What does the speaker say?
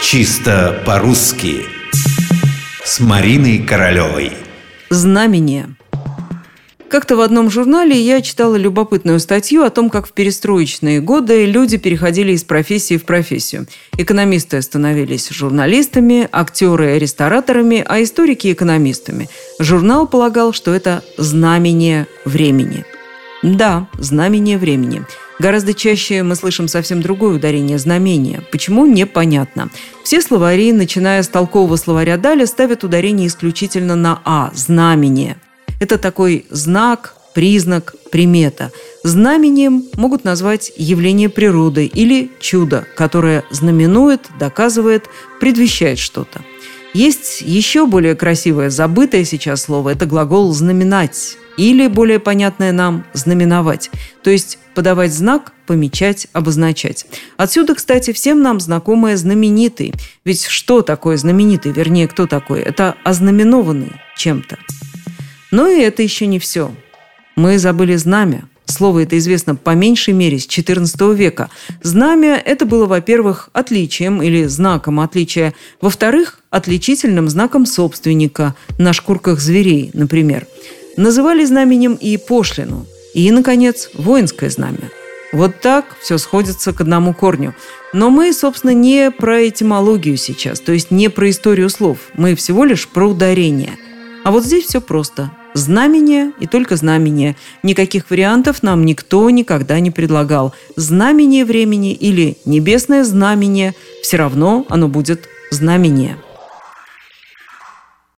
Чисто по-русски С Мариной Королевой Знамение как-то в одном журнале я читала любопытную статью о том, как в перестроечные годы люди переходили из профессии в профессию. Экономисты становились журналистами, актеры – рестораторами, а историки – экономистами. Журнал полагал, что это знамение времени. Да, знамение времени. Гораздо чаще мы слышим совсем другое ударение – знамение. Почему – непонятно. Все словари, начиная с толкового словаря Даля, ставят ударение исключительно на «а» – знамение – это такой знак, признак, примета. Знамением могут назвать явление природы или чудо, которое знаменует, доказывает, предвещает что-то. Есть еще более красивое, забытое сейчас слово – это глагол «знаменать» или, более понятное нам, «знаменовать», то есть подавать знак, помечать, обозначать. Отсюда, кстати, всем нам знакомое «знаменитый». Ведь что такое знаменитый, вернее, кто такой? Это ознаменованный чем-то. Но и это еще не все. Мы забыли знамя. Слово это известно по меньшей мере с XIV века. Знамя – это было, во-первых, отличием или знаком отличия, во-вторых, отличительным знаком собственника на шкурках зверей, например. Называли знаменем и пошлину, и, наконец, воинское знамя. Вот так все сходится к одному корню. Но мы, собственно, не про этимологию сейчас, то есть не про историю слов. Мы всего лишь про ударение – а вот здесь все просто. Знамение и только знамение. Никаких вариантов нам никто никогда не предлагал. Знамение времени или небесное знамение, все равно оно будет знамение.